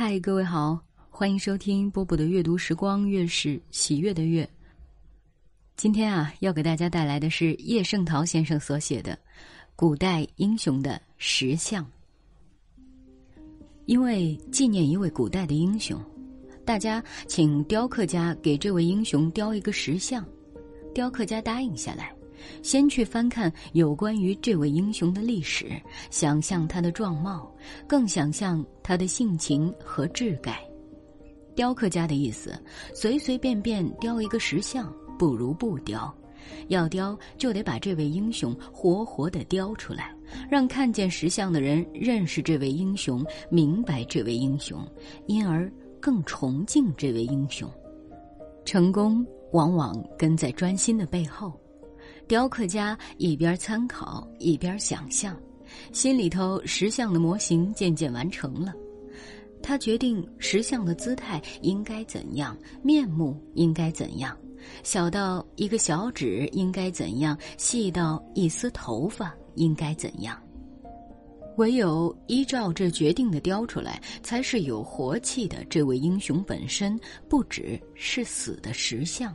嗨，各位好，欢迎收听波波的阅读时光，月是喜悦的月。今天啊，要给大家带来的是叶圣陶先生所写的《古代英雄的石像》。因为纪念一位古代的英雄，大家请雕刻家给这位英雄雕一个石像。雕刻家答应下来。先去翻看有关于这位英雄的历史，想象他的状貌，更想象他的性情和志概。雕刻家的意思，随随便便雕一个石像不如不雕，要雕就得把这位英雄活活的雕出来，让看见石像的人认识这位英雄，明白这位英雄，因而更崇敬这位英雄。成功往往跟在专心的背后。雕刻家一边参考一边想象，心里头石像的模型渐渐完成了。他决定石像的姿态应该怎样，面目应该怎样，小到一个小指应该怎样，细到一丝头发应该怎样。唯有依照这决定的雕出来，才是有活气的。这位英雄本身不只是死的石像。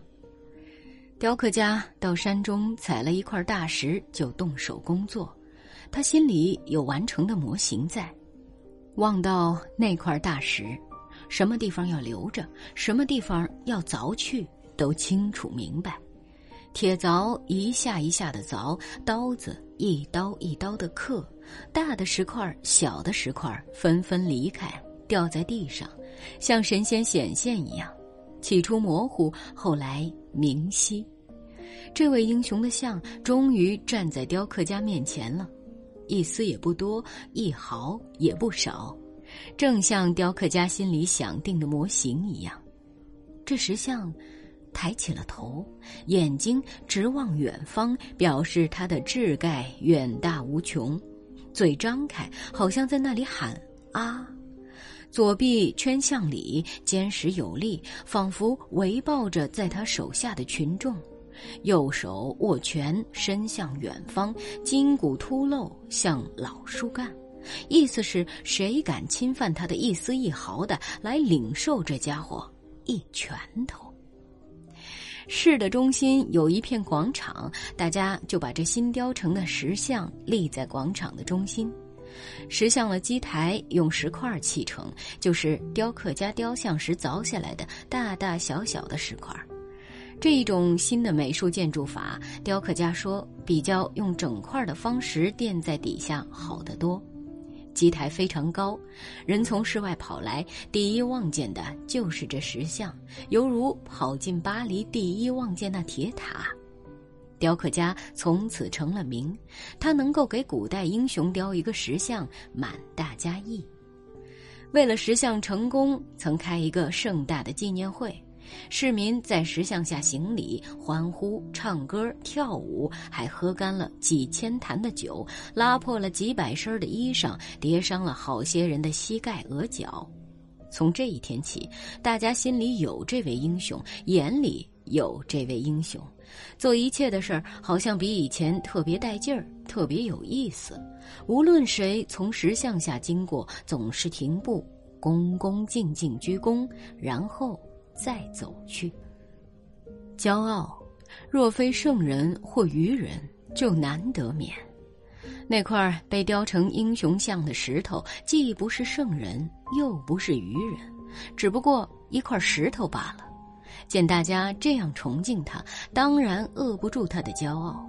雕刻家到山中采了一块大石，就动手工作。他心里有完成的模型在，望到那块大石，什么地方要留着，什么地方要凿去，都清楚明白。铁凿一下一下的凿，刀子一刀一刀的刻，大的石块、小的石块纷纷离开，掉在地上，像神仙显现一样。起初模糊，后来明晰。这位英雄的像终于站在雕刻家面前了，一丝也不多，一毫也不少，正像雕刻家心里想定的模型一样。这石像抬起了头，眼睛直望远方，表示他的志概远大无穷；嘴张开，好像在那里喊啊；左臂圈向里，坚实有力，仿佛围抱着在他手下的群众。右手握拳，伸向远方，筋骨凸露，像老树干。意思是谁敢侵犯他的一丝一毫的，来领受这家伙一拳头。市的中心有一片广场，大家就把这新雕成的石像立在广场的中心。石像的基台用石块砌成，就是雕刻家雕像时凿下来的大大小小的石块。这一种新的美术建筑法，雕刻家说比较用整块的方石垫在底下好得多。基台非常高，人从室外跑来，第一望见的就是这石像，犹如跑进巴黎第一望见那铁塔。雕刻家从此成了名，他能够给古代英雄雕一个石像，满大家意。为了石像成功，曾开一个盛大的纪念会。市民在石像下行礼、欢呼、唱歌、跳舞，还喝干了几千坛的酒，拉破了几百身的衣裳，跌伤了好些人的膝盖、额角。从这一天起，大家心里有这位英雄，眼里有这位英雄，做一切的事儿好像比以前特别带劲儿，特别有意思。无论谁从石像下经过，总是停步，恭恭敬敬鞠躬，然后。再走去。骄傲，若非圣人或愚人，就难得免。那块被雕成英雄像的石头，既不是圣人，又不是愚人，只不过一块石头罢了。见大家这样崇敬他，当然遏不住他的骄傲。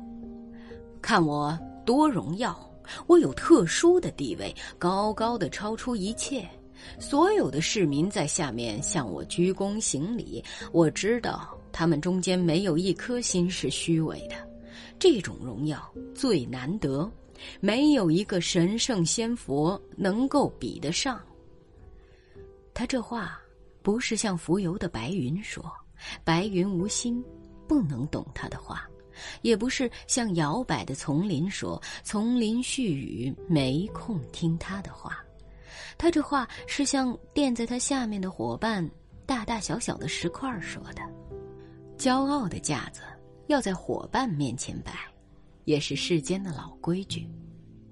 看我多荣耀，我有特殊的地位，高高的超出一切。所有的市民在下面向我鞠躬行礼。我知道他们中间没有一颗心是虚伪的，这种荣耀最难得，没有一个神圣仙佛能够比得上。他这话不是像浮游的白云说，白云无心，不能懂他的话；也不是像摇摆的丛林说，丛林絮语没空听他的话。他这话是向垫在他下面的伙伴，大大小小的石块说的。骄傲的架子要在伙伴面前摆，也是世间的老规矩。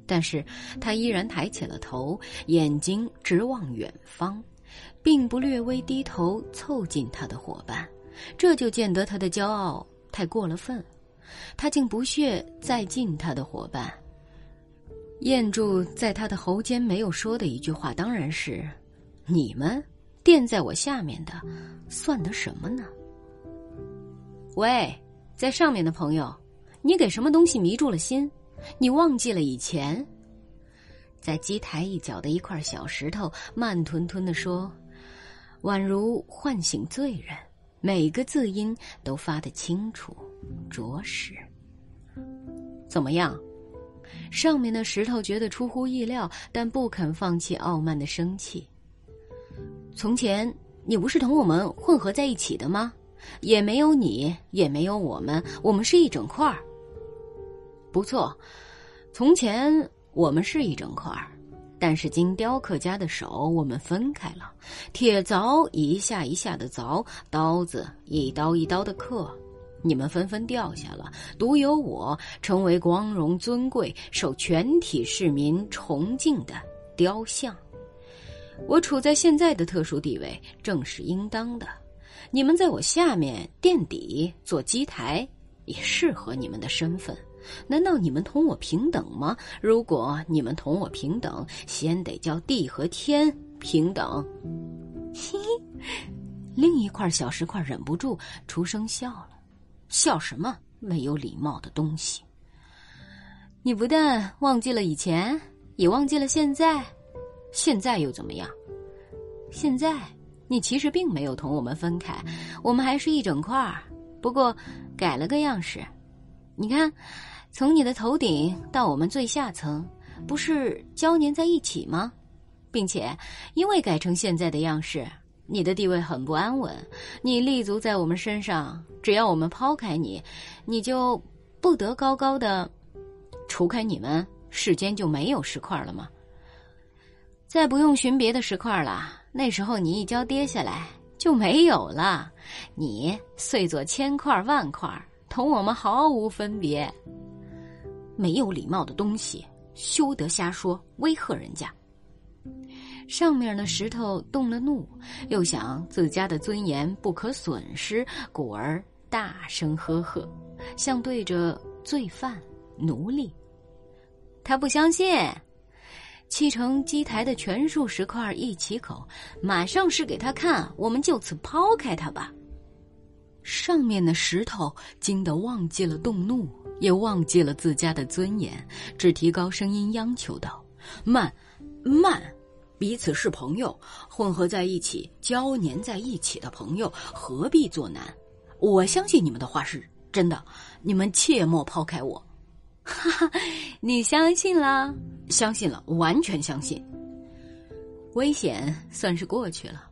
但是他依然抬起了头，眼睛直望远方，并不略微低头凑近他的伙伴，这就见得他的骄傲太过了分。他竟不屑再近他的伙伴。燕柱在他的喉间没有说的一句话，当然是：“你们垫在我下面的，算得什么呢？”喂，在上面的朋友，你给什么东西迷住了心？你忘记了以前？在机台一角的一块小石头慢吞吞的说，宛如唤醒罪人，每个字音都发得清楚。着实，怎么样？上面的石头觉得出乎意料，但不肯放弃傲慢的生气。从前你不是同我们混合在一起的吗？也没有你，也没有我们，我们是一整块儿。不错，从前我们是一整块儿，但是经雕刻家的手，我们分开了。铁凿一下一下的凿，刀子一刀一刀的刻。你们纷纷掉下了，独有我成为光荣尊贵、受全体市民崇敬的雕像。我处在现在的特殊地位，正是应当的。你们在我下面垫底做基台，也适合你们的身份。难道你们同我平等吗？如果你们同我平等，先得叫地和天平等。嘿，另一块小石块忍不住出声笑了。笑什么？没有礼貌的东西！你不但忘记了以前，也忘记了现在。现在又怎么样？现在你其实并没有同我们分开，我们还是一整块儿，不过改了个样式。你看，从你的头顶到我们最下层，不是胶粘在一起吗？并且因为改成现在的样式。你的地位很不安稳，你立足在我们身上，只要我们抛开你，你就不得高高的。除开你们，世间就没有石块了吗？再不用寻别的石块了，那时候你一跤跌下来就没有了，你碎作千块万块，同我们毫无分别。没有礼貌的东西，休得瞎说，威吓人家。上面的石头动了怒，又想自家的尊严不可损失，故而大声呵呵，像对着罪犯、奴隶。他不相信，砌成基台的全数石块一起口，马上试给他看，我们就此抛开他吧。上面的石头惊得忘记了动怒，也忘记了自家的尊严，只提高声音央求道：“慢，慢！”彼此是朋友，混合在一起、交粘在一起的朋友，何必作难？我相信你们的话是真的，你们切莫抛开我。哈哈，你相信了？相信了，完全相信。危险算是过去了，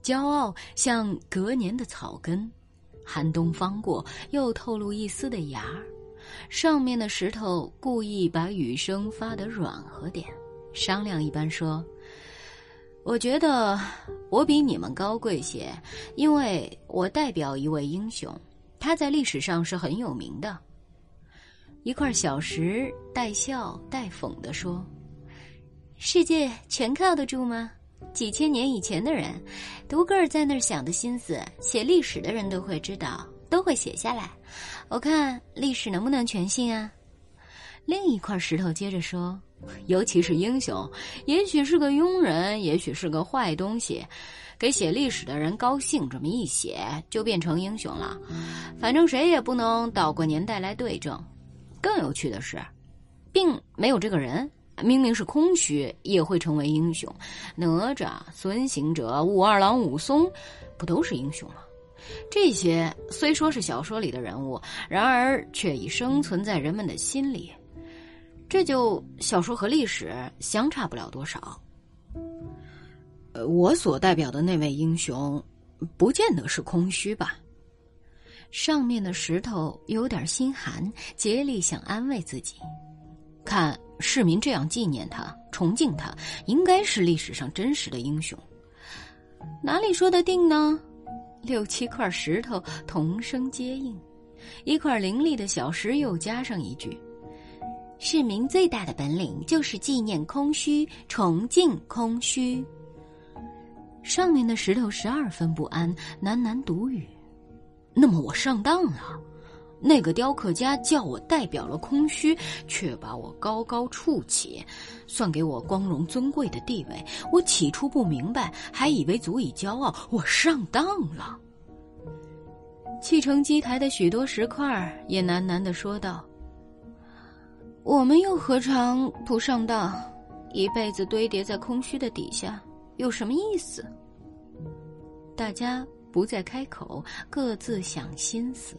骄傲像隔年的草根，寒冬方过，又透露一丝的芽儿。上面的石头故意把雨声发得软和点，商量一般说。我觉得我比你们高贵些，因为我代表一位英雄，他在历史上是很有名的。一块小石带笑带讽地说：“世界全靠得住吗？几千年以前的人，独个儿在那儿想的心思，写历史的人都会知道，都会写下来。我看历史能不能全信啊？”另一块石头接着说。尤其是英雄，也许是个庸人，也许是个坏东西，给写历史的人高兴，这么一写就变成英雄了。反正谁也不能倒过年代来对证。更有趣的是，并没有这个人，明明是空虚，也会成为英雄。哪吒、孙行者、武二郎、武松，不都是英雄吗？这些虽说是小说里的人物，然而却已生存在人们的心里。这就小说和历史相差不了多少。呃，我所代表的那位英雄，不见得是空虚吧？上面的石头有点心寒，竭力想安慰自己。看市民这样纪念他、崇敬他，应该是历史上真实的英雄。哪里说得定呢？六七块石头同声接应，一块凌厉的小石又加上一句。市民最大的本领就是纪念空虚，崇敬空虚。上面的石头十二分不安，喃喃独语：“那么我上当了。那个雕刻家叫我代表了空虚，却把我高高触起，算给我光荣尊贵的地位。我起初不明白，还以为足以骄傲。我上当了。”砌成基台的许多石块也喃喃的说道：“我们又何尝不上当？一辈子堆叠在空虚的底下，有什么意思？”大家不再开口，各自想心思。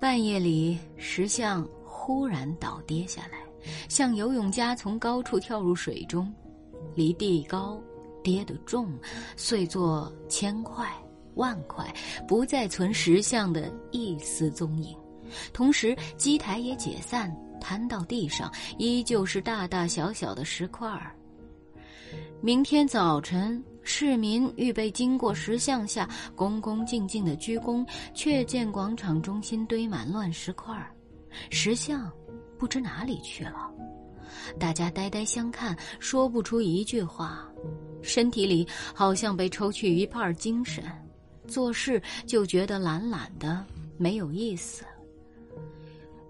半夜里，石像忽然倒跌下来，像游泳家从高处跳入水中，离地高，跌得重，碎作千块。万块不再存石像的一丝踪影，同时机台也解散，摊到地上，依旧是大大小小的石块儿。明天早晨，市民预备经过石像下，恭恭敬敬的鞠躬，却见广场中心堆满乱石块儿，石像不知哪里去了。大家呆呆相看，说不出一句话，身体里好像被抽去一半精神。做事就觉得懒懒的，没有意思。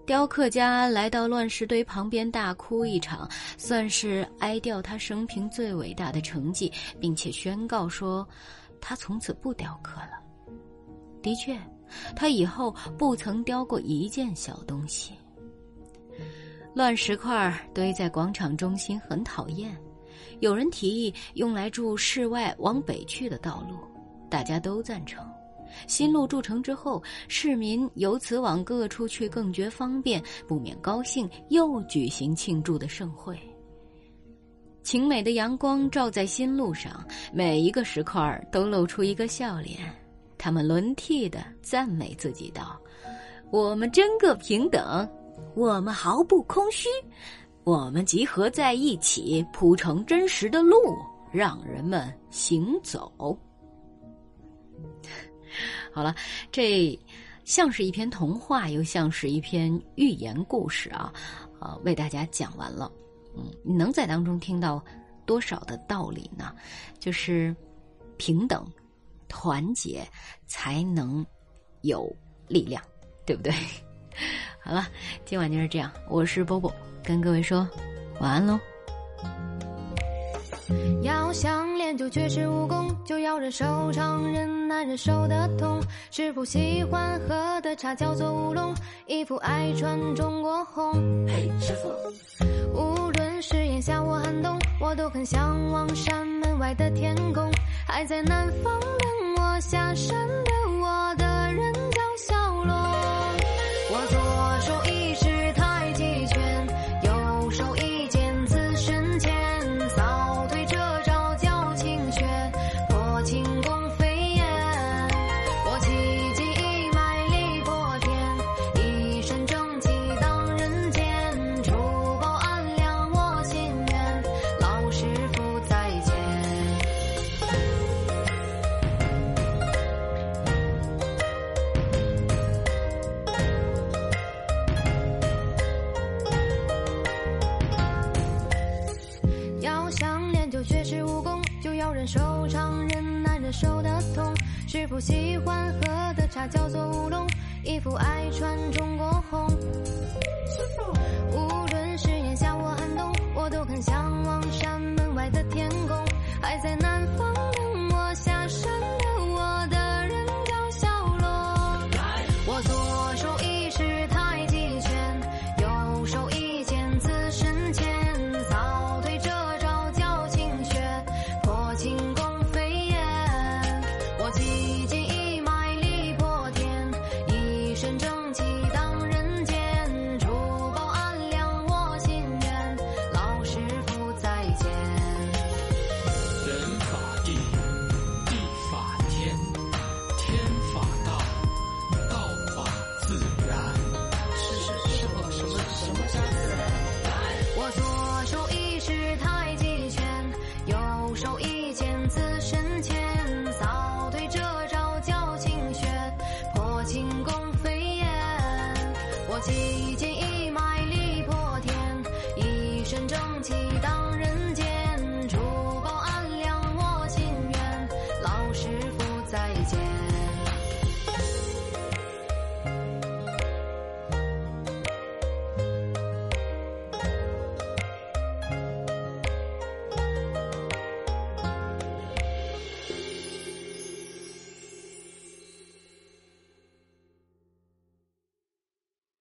雕刻家来到乱石堆旁边大哭一场，算是哀悼他生平最伟大的成绩，并且宣告说，他从此不雕刻了。的确，他以后不曾雕过一件小东西。乱石块堆在广场中心很讨厌，有人提议用来筑室外往北去的道路。大家都赞成，新路筑成之后，市民由此往各处去更觉方便，不免高兴，又举行庆祝的盛会。晴美的阳光照在新路上，每一个石块都露出一个笑脸，他们轮替的赞美自己道：“我们真个平等，我们毫不空虚，我们集合在一起，铺成真实的路，让人们行走。”好了，这像是一篇童话，又像是一篇寓言故事啊！啊，为大家讲完了。嗯，你能在当中听到多少的道理呢？就是平等、团结才能有力量，对不对？好了，今晚就是这样。我是波波，跟各位说晚安喽。要想练就绝世武功，就要忍受常人难忍受的痛。师傅喜欢喝的茶叫做乌龙，衣服爱穿中国红。嘿，师傅，无论是炎夏或寒冬，我都很向往山门外的天空。还在南方等我下山